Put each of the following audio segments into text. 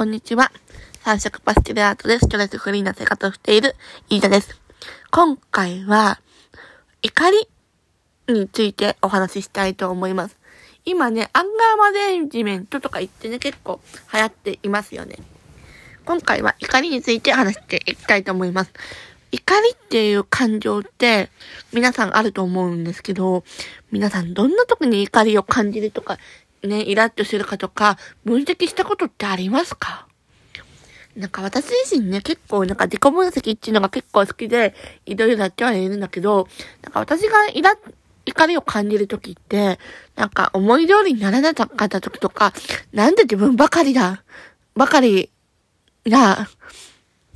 こんにちは。三色パステルアートでストレスフリーな生活をしている飯田です。今回は、怒りについてお話ししたいと思います。今ね、アンガーマネージメントとか言ってね、結構流行っていますよね。今回は怒りについて話していきたいと思います。怒りっていう感情って皆さんあると思うんですけど、皆さんどんな時に怒りを感じるとかね、イラッとするかとか、分析したことってありますか？なんか私自身ね、結構なんか自己分析っていうのが結構好きで、いろいろやってはいるんだけど、なんか私がイラ怒りを感じるときって、なんか思い通りにならなかったときとか、なんで自分ばかりだ、ばかりが、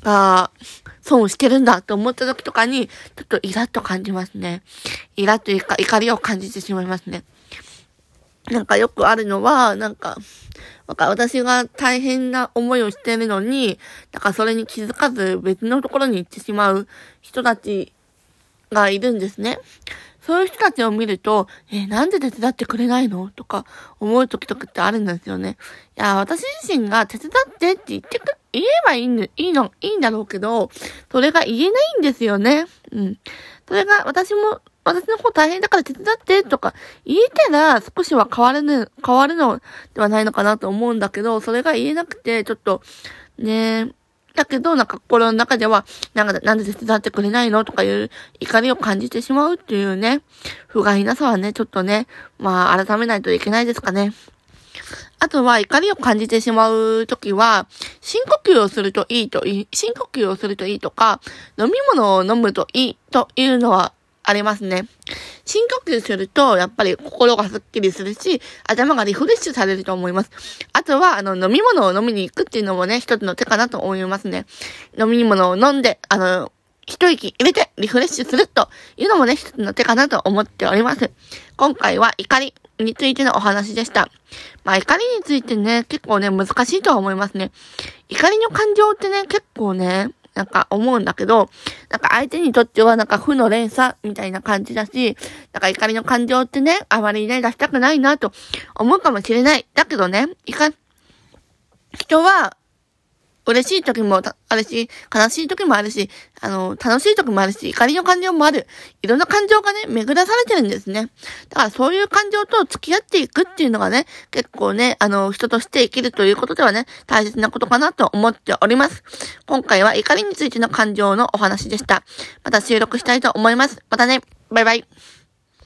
が、損してるんだと思ったときとかに、ちょっとイラッと感じますね。イラッというか怒りを感じてしまいますね。なんかよくあるのは、なんか、なんか私が大変な思いをしてるのに、なんかそれに気づかず別のところに行ってしまう人たちがいるんですね。そういう人たちを見ると、えなんで手伝ってくれないの？とか思う時とかってあるんですよね。いや、私自身が手伝ってって言ってく、言えばいいん、いいの、いいんだろうけど、それが言えないんですよね。うん。それが私も私の方大変だから手伝ってとか言えたら少しは変わるの、変わるのではないのかなと思うんだけど、それが言えなくて、ちょっと、ねだけど、なんか心の中では、なんか、なんで手伝ってくれないのとかいう怒りを感じてしまうっていうね、不甲斐なさはね、ちょっとね、まあ、改めないといけないですかね。あとは怒りを感じてしまうときは、深呼吸をするといいといい、深呼吸をするといいとか、飲み物を飲むといいというのはありますね。深呼吸すると、やっぱり心がスッキリするし、頭がリフレッシュされると思います。あとは、あの、飲み物を飲みに行くっていうのもね、一つの手かなと思いますね。飲み物を飲んで、あの、一息入れてリフレッシュするというのもね、一つの手かなと思っております。今回は怒りについてのお話でした。まあ怒りについてね、結構ね、難しいとは思いますね。怒りの感情ってね、結構ね、なんか思うんだけど、なんか相手にとってはなんか負の連鎖みたいな感じだし、なんか怒りの感情ってね、あまりね、出したくないなと思うかもしれない。だけどね、いか、人は嬉しい時もあるし、悲しい時もあるし、あの、楽しい時もあるし、怒りの感情もある。いろんな感情がね、巡らされてるんですね。だからそういう感情と付き合っていくっていうのがね、結構ね、あの、人として生きるということではね、大切なことかなと思っております。今回は怒りについての感情のお話でした。また収録したいと思います。またね、バイバイ。